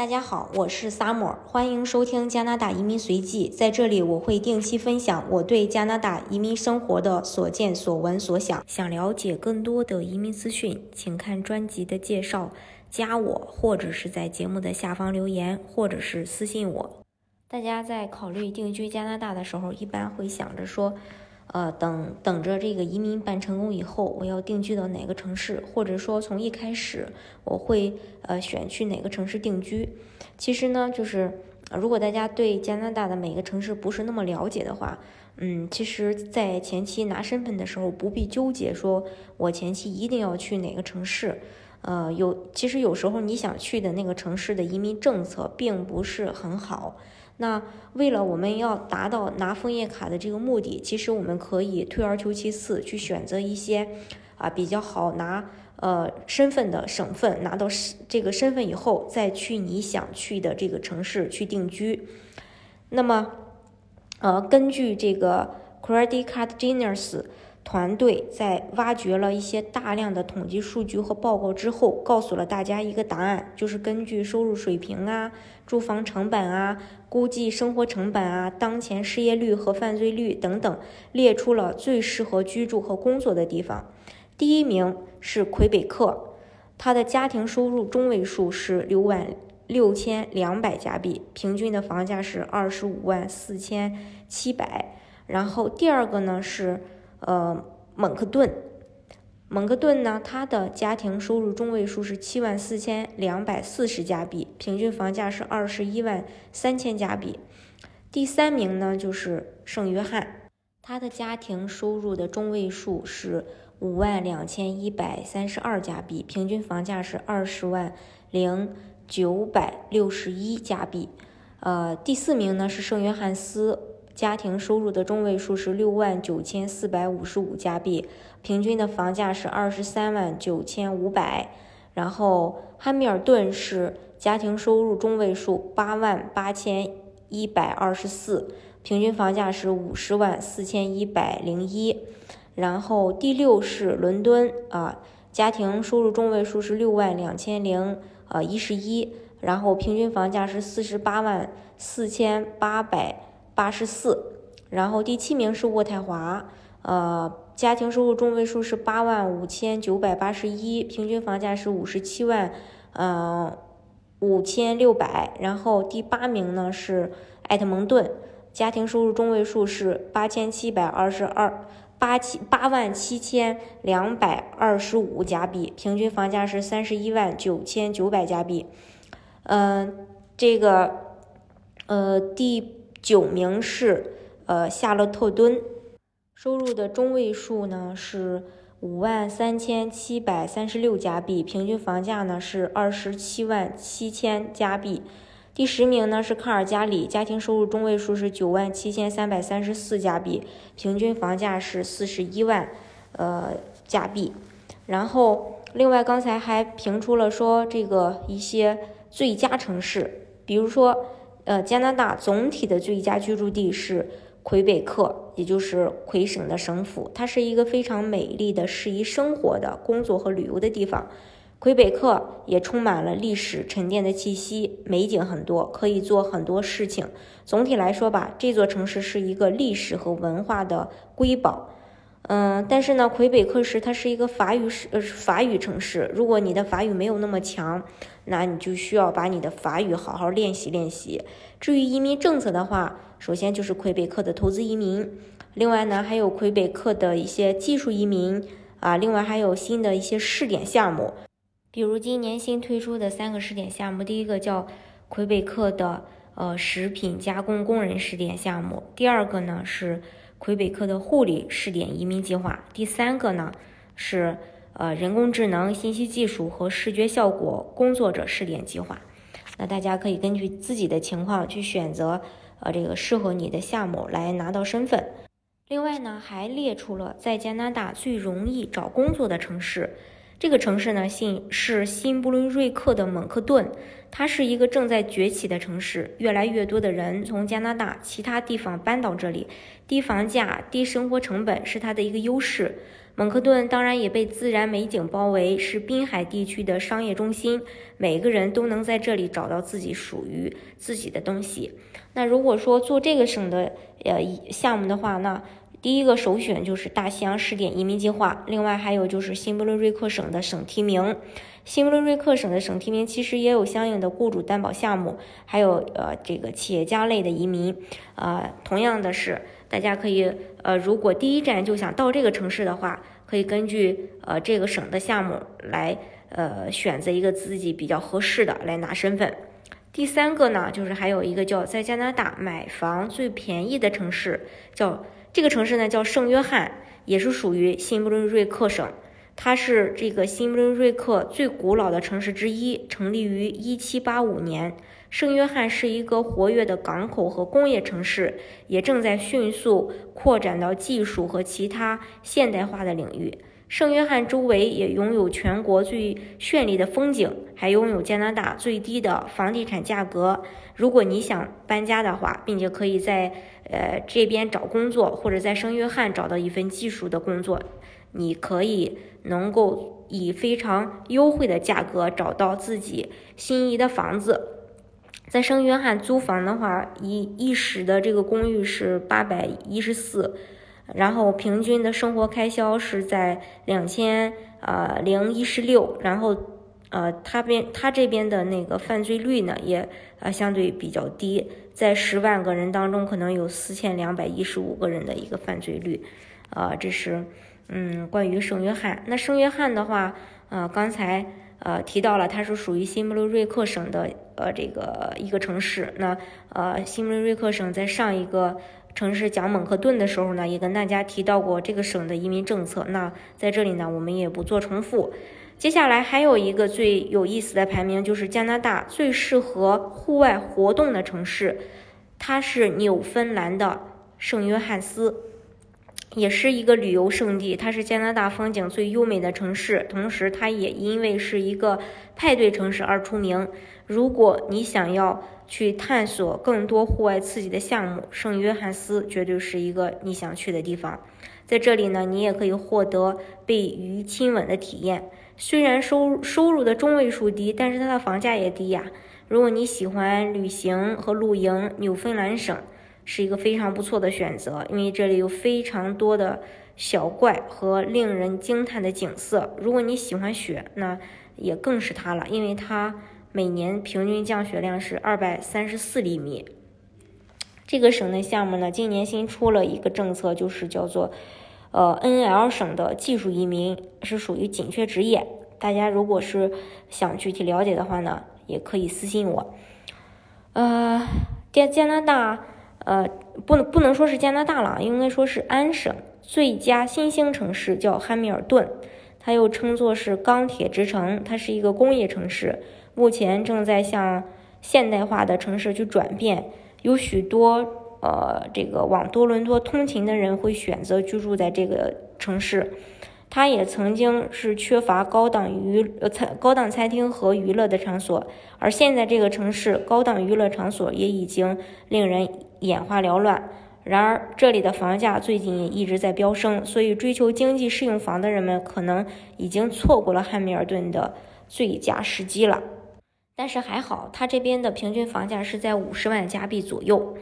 大家好，我是 Summer，欢迎收听加拿大移民随记。在这里，我会定期分享我对加拿大移民生活的所见所闻所想。想了解更多的移民资讯，请看专辑的介绍，加我，或者是在节目的下方留言，或者是私信我。大家在考虑定居加拿大的时候，一般会想着说。呃，等等着这个移民办成功以后，我要定居到哪个城市，或者说从一开始我会呃选去哪个城市定居。其实呢，就是如果大家对加拿大的每个城市不是那么了解的话，嗯，其实，在前期拿身份的时候不必纠结，说我前期一定要去哪个城市。呃，有其实有时候你想去的那个城市的移民政策并不是很好。那为了我们要达到拿枫叶卡的这个目的，其实我们可以退而求其次，去选择一些啊比较好拿呃身份的省份，拿到这个身份以后，再去你想去的这个城市去定居。那么，呃，根据这个 Credit Card Genius。团队在挖掘了一些大量的统计数据和报告之后，告诉了大家一个答案，就是根据收入水平啊、住房成本啊、估计生活成本啊、当前失业率和犯罪率等等，列出了最适合居住和工作的地方。第一名是魁北克，他的家庭收入中位数是六万六千两百加币，平均的房价是二十五万四千七百。然后第二个呢是。呃，蒙克顿，蒙克顿呢，他的家庭收入中位数是七万四千两百四十加币，平均房价是二十一万三千加币。第三名呢就是圣约翰，他的家庭收入的中位数是五万两千一百三十二加币，平均房价是二十万零九百六十一加币。呃，第四名呢是圣约翰斯。家庭收入的中位数是六万九千四百五十五加币，平均的房价是二十三万九千五百。然后汉密尔顿是家庭收入中位数八万八千一百二十四，平均房价是五十万四千一百零一。然后第六是伦敦啊，家庭收入中位数是六万两千零呃一十一，然后平均房价是四十八万四千八百。八十四，然后第七名是渥太华，呃，家庭收入中位数是八万五千九百八十一，平均房价是五十七万，呃，五千六百。然后第八名呢是埃特蒙顿，家庭收入中位数是八千七百二十二，八七八万七千两百二十五加币，平均房价是三十一万九千九百加币。嗯，这个，呃，第。九名是呃夏洛特敦，收入的中位数呢是五万三千七百三十六加币，平均房价呢是二十七万七千加币。第十名呢是卡尔加里，家庭收入中位数是九万七千三百三十四加币，平均房价是四十一万呃加币。然后另外刚才还评出了说这个一些最佳城市，比如说。呃，加拿大总体的最佳居住地是魁北克，也就是魁省的省府。它是一个非常美丽的、适宜生活的、工作和旅游的地方。魁北克也充满了历史沉淀的气息，美景很多，可以做很多事情。总体来说吧，这座城市是一个历史和文化的瑰宝。嗯，但是呢，魁北克市它是一个法语市呃法语城市。如果你的法语没有那么强，那你就需要把你的法语好好练习练习。至于移民政策的话，首先就是魁北克的投资移民，另外呢还有魁北克的一些技术移民啊，另外还有新的一些试点项目，比如今年新推出的三个试点项目，第一个叫魁北克的呃食品加工工人试点项目，第二个呢是。魁北克的护理试点移民计划，第三个呢是呃人工智能、信息技术和视觉效果工作者试点计划。那大家可以根据自己的情况去选择呃这个适合你的项目来拿到身份。另外呢，还列出了在加拿大最容易找工作的城市。这个城市呢，信是新布伦瑞克的蒙克顿，它是一个正在崛起的城市，越来越多的人从加拿大其他地方搬到这里，低房价、低生活成本是它的一个优势。蒙克顿当然也被自然美景包围，是滨海地区的商业中心，每个人都能在这里找到自己属于自己的东西。那如果说做这个省的呃项目的话，那第一个首选就是大西洋试点移民计划，另外还有就是新布伦瑞克省的省提名。新布伦瑞克省的省提名其实也有相应的雇主担保项目，还有呃这个企业家类的移民。呃，同样的是，大家可以呃如果第一站就想到这个城市的话。可以根据呃这个省的项目来呃选择一个自己比较合适的来拿身份。第三个呢，就是还有一个叫在加拿大买房最便宜的城市，叫这个城市呢叫圣约翰，也是属于新布伦瑞克省。它是这个新布伦瑞克最古老的城市之一，成立于一七八五年。圣约翰是一个活跃的港口和工业城市，也正在迅速扩展到技术和其他现代化的领域。圣约翰周围也拥有全国最绚丽的风景，还拥有加拿大最低的房地产价格。如果你想搬家的话，并且可以在呃这边找工作，或者在圣约翰找到一份技术的工作，你可以能够以非常优惠的价格找到自己心仪的房子。在圣约翰租房的话，一一室的这个公寓是八百一十四，然后平均的生活开销是在两千呃零一十六，然后呃他边他这边的那个犯罪率呢也呃相对比较低，在十万个人当中可能有四千两百一十五个人的一个犯罪率，呃这是嗯关于圣约翰。那圣约翰的话，呃刚才。呃，提到了它是属于新布伦瑞克省的呃这个一个城市。那呃，新布伦瑞克省在上一个城市讲蒙克顿的时候呢，也跟大家提到过这个省的移民政策。那在这里呢，我们也不做重复。接下来还有一个最有意思的排名，就是加拿大最适合户外活动的城市，它是纽芬兰的圣约翰斯。也是一个旅游胜地，它是加拿大风景最优美的城市，同时它也因为是一个派对城市而出名。如果你想要去探索更多户外刺激的项目，圣约翰斯绝对是一个你想去的地方。在这里呢，你也可以获得被鱼亲吻的体验。虽然收收入的中位数低，但是它的房价也低呀。如果你喜欢旅行和露营，纽芬兰省。是一个非常不错的选择，因为这里有非常多的小怪和令人惊叹的景色。如果你喜欢雪，那也更是它了，因为它每年平均降雪量是二百三十四厘米。这个省的项目呢，今年新出了一个政策，就是叫做呃 NL 省的技术移民，是属于紧缺职业。大家如果是想具体了解的话呢，也可以私信我。呃，加加拿大。呃，不能不能说是加拿大了，应该说是安省最佳新兴城市叫汉密尔顿，它又称作是钢铁之城，它是一个工业城市，目前正在向现代化的城市去转变，有许多呃这个往多伦多通勤的人会选择居住在这个城市。它也曾经是缺乏高档娱呃餐高档餐厅和娱乐的场所，而现在这个城市高档娱乐场所也已经令人眼花缭乱。然而，这里的房价最近也一直在飙升，所以追求经济适用房的人们可能已经错过了汉密尔顿的最佳时机了。但是还好，它这边的平均房价是在五十万加币左右。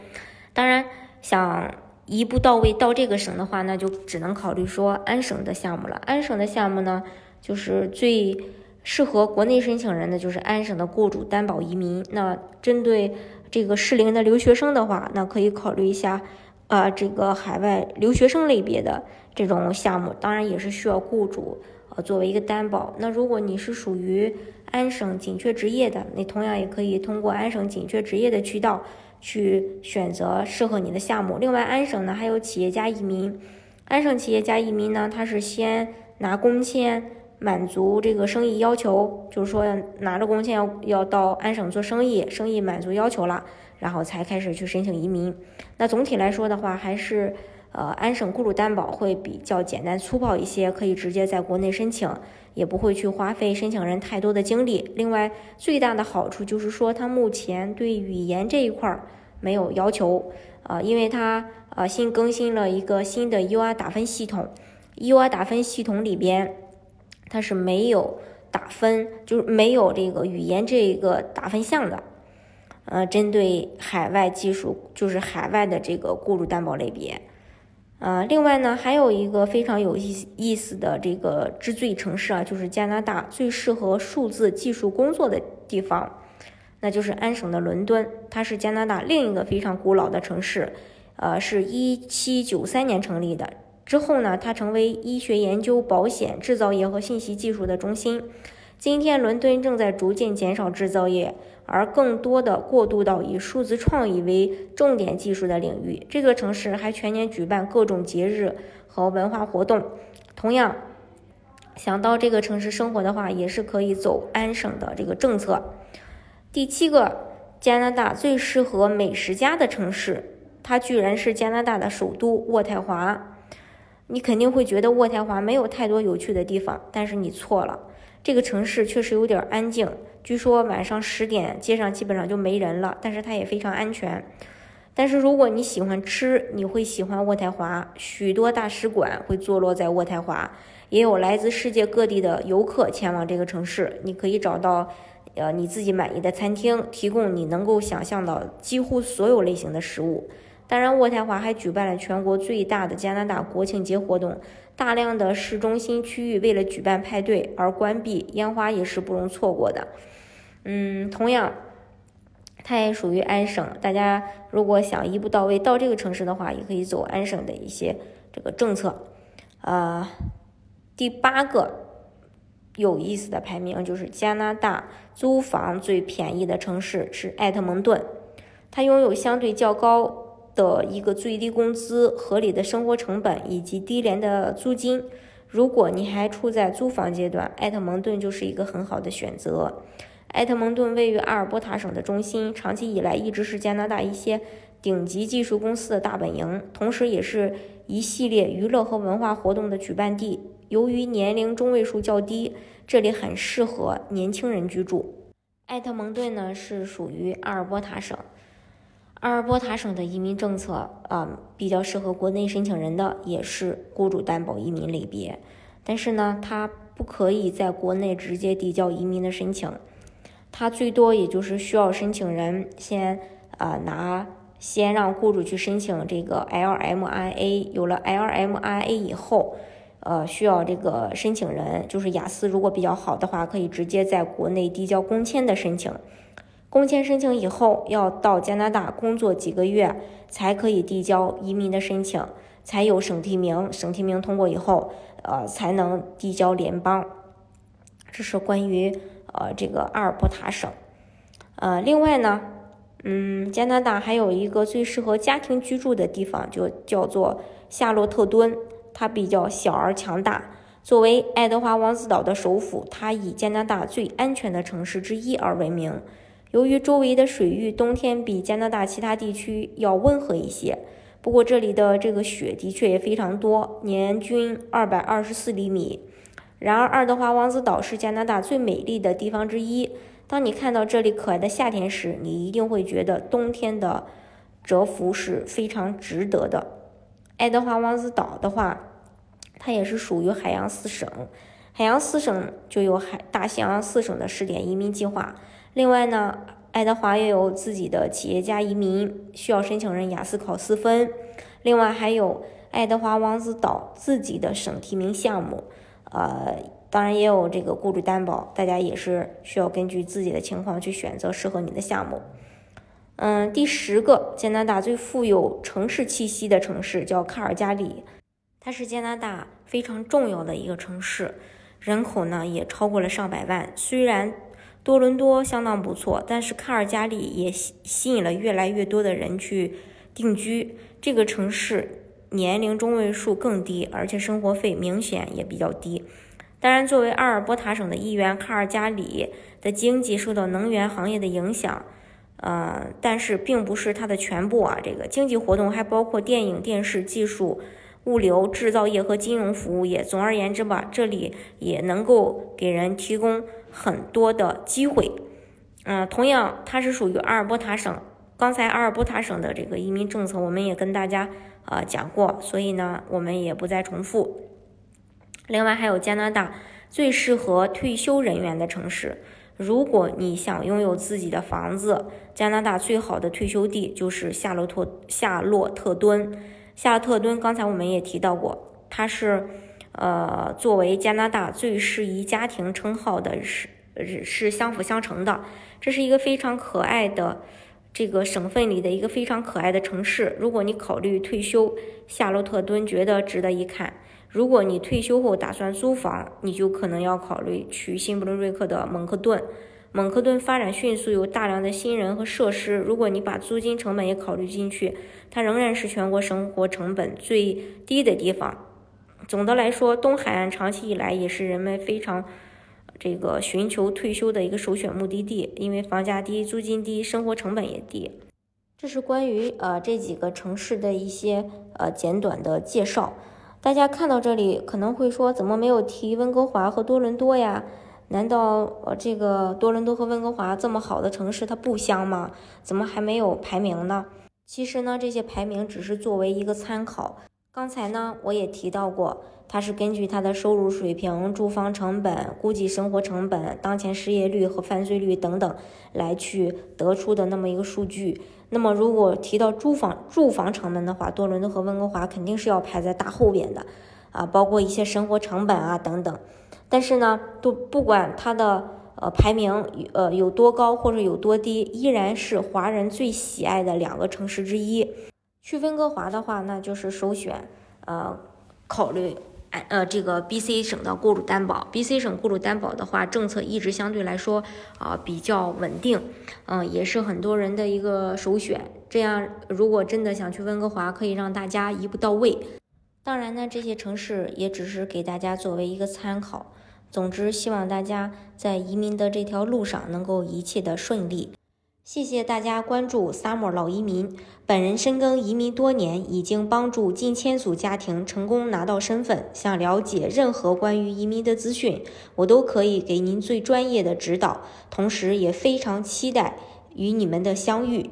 当然，想。一步到位到这个省的话，那就只能考虑说安省的项目了。安省的项目呢，就是最适合国内申请人的，就是安省的雇主担保移民。那针对这个适龄的留学生的话，那可以考虑一下，呃，这个海外留学生类别的这种项目，当然也是需要雇主作为一个担保。那如果你是属于安省紧缺职业的，你同样也可以通过安省紧缺职业的渠道。去选择适合你的项目。另外，安省呢还有企业家移民。安省企业家移民呢，他是先拿工签，满足这个生意要求，就是说拿着工签要要到安省做生意，生意满足要求了，然后才开始去申请移民。那总体来说的话，还是呃安省雇主担保会比较简单粗暴一些，可以直接在国内申请。也不会去花费申请人太多的精力。另外，最大的好处就是说，它目前对语言这一块儿没有要求，啊，因为它呃新更新了一个新的 U R 打分系统，EUR 打分系统里边，它是没有打分，就是没有这个语言这个打分项的。呃，针对海外技术，就是海外的这个雇主担保类别。呃，另外呢，还有一个非常有意意思的这个之最城市啊，就是加拿大最适合数字技术工作的地方，那就是安省的伦敦。它是加拿大另一个非常古老的城市，呃，是一七九三年成立的。之后呢，它成为医学研究、保险、制造业和信息技术的中心。今天，伦敦正在逐渐减少制造业。而更多的过渡到以数字创意为重点技术的领域。这座城市还全年举办各种节日和文化活动。同样，想到这个城市生活的话，也是可以走安省的这个政策。第七个，加拿大最适合美食家的城市，它居然是加拿大的首都渥太华。你肯定会觉得渥太华没有太多有趣的地方，但是你错了。这个城市确实有点安静。据说晚上十点街上基本上就没人了，但是它也非常安全。但是如果你喜欢吃，你会喜欢渥太华。许多大使馆会坐落在渥太华，也有来自世界各地的游客前往这个城市。你可以找到呃你自己满意的餐厅，提供你能够想象到几乎所有类型的食物。当然，渥太华还举办了全国最大的加拿大国庆节活动，大量的市中心区域为了举办派对而关闭，烟花也是不容错过的。嗯，同样，它也属于安省。大家如果想一步到位到这个城市的话，也可以走安省的一些这个政策。呃，第八个有意思的排名就是加拿大租房最便宜的城市是艾特蒙顿，它拥有相对较高。的一个最低工资、合理的生活成本以及低廉的租金。如果你还处在租房阶段，艾特蒙顿就是一个很好的选择。埃特蒙顿位于阿尔伯塔省的中心，长期以来一直是加拿大一些顶级技术公司的大本营，同时也是一系列娱乐和文化活动的举办地。由于年龄中位数较低，这里很适合年轻人居住。埃特蒙顿呢是属于阿尔伯塔省。阿尔伯塔省的移民政策啊，比较适合国内申请人的，也是雇主担保移民类别。但是呢，它不可以在国内直接递交移民的申请，它最多也就是需要申请人先啊拿，先让雇主去申请这个 LMIA。有了 LMIA 以后，呃，需要这个申请人就是雅思如果比较好的话，可以直接在国内递交工签的申请。工签申请以后，要到加拿大工作几个月，才可以递交移民的申请，才有省提名。省提名通过以后，呃，才能递交联邦。这是关于呃这个阿尔伯塔省。呃，另外呢，嗯，加拿大还有一个最适合家庭居住的地方，就叫做夏洛特敦。它比较小而强大。作为爱德华王子岛的首府，它以加拿大最安全的城市之一而闻名。由于周围的水域冬天比加拿大其他地区要温和一些，不过这里的这个雪的确也非常多，年均二百二十四厘米。然而，爱德华王子岛是加拿大最美丽的地方之一。当你看到这里可爱的夏天时，你一定会觉得冬天的蛰伏是非常值得的。爱德华王子岛的话，它也是属于海洋四省，海洋四省就有海大西洋四省的试点移民计划。另外呢，爱德华也有自己的企业家移民，需要申请人雅思考四分。另外还有爱德华王子岛自己的省提名项目，呃，当然也有这个雇主担保，大家也是需要根据自己的情况去选择适合你的项目。嗯，第十个，加拿大最富有城市气息的城市叫卡尔加里，它是加拿大非常重要的一个城市，人口呢也超过了上百万，虽然。多伦多相当不错，但是卡尔加里也吸吸引了越来越多的人去定居。这个城市年龄中位数更低，而且生活费明显也比较低。当然，作为阿尔伯塔省的一员，卡尔加里的经济受到能源行业的影响，呃，但是并不是它的全部啊。这个经济活动还包括电影、电视、技术、物流、制造业和金融服务业。总而言之吧，这里也能够给人提供。很多的机会，嗯，同样它是属于阿尔伯塔省。刚才阿尔伯塔省的这个移民政策，我们也跟大家呃讲过，所以呢，我们也不再重复。另外还有加拿大最适合退休人员的城市。如果你想拥有自己的房子，加拿大最好的退休地就是夏洛特夏洛特敦。夏洛特敦刚才我们也提到过，它是呃作为加拿大最适宜家庭称号的是是相辅相成的。这是一个非常可爱的这个省份里的一个非常可爱的城市。如果你考虑退休，夏洛特敦觉得值得一看。如果你退休后打算租房，你就可能要考虑去新布伦瑞克的蒙克顿。蒙克顿发展迅速，有大量的新人和设施。如果你把租金成本也考虑进去，它仍然是全国生活成本最低的地方。总的来说，东海岸长期以来也是人们非常这个寻求退休的一个首选目的地，因为房价低、租金低、生活成本也低。这是关于呃这几个城市的一些呃简短的介绍。大家看到这里可能会说，怎么没有提温哥华和多伦多呀？难道呃这个多伦多和温哥华这么好的城市它不香吗？怎么还没有排名呢？其实呢，这些排名只是作为一个参考。刚才呢我也提到过，它是根据它的收入水平、住房成本、估计生活成本、当前失业率和犯罪率等等来去得出的那么一个数据。那么，如果提到住房住房成本的话，多伦多和温哥华肯定是要排在大后边的，啊，包括一些生活成本啊等等。但是呢，都不管它的呃排名呃有多高或者有多低，依然是华人最喜爱的两个城市之一。去温哥华的话，那就是首选，呃，考虑。哎，呃，这个 B C 省的雇主担保，B C 省雇主担保的话，政策一直相对来说啊比较稳定，嗯，也是很多人的一个首选。这样，如果真的想去温哥华，可以让大家一步到位。当然呢，这些城市也只是给大家作为一个参考。总之，希望大家在移民的这条路上能够一切的顺利。谢谢大家关注 Summer 老移民。本人深耕移民多年，已经帮助近千组家庭成功拿到身份。想了解任何关于移民的资讯，我都可以给您最专业的指导。同时，也非常期待与你们的相遇。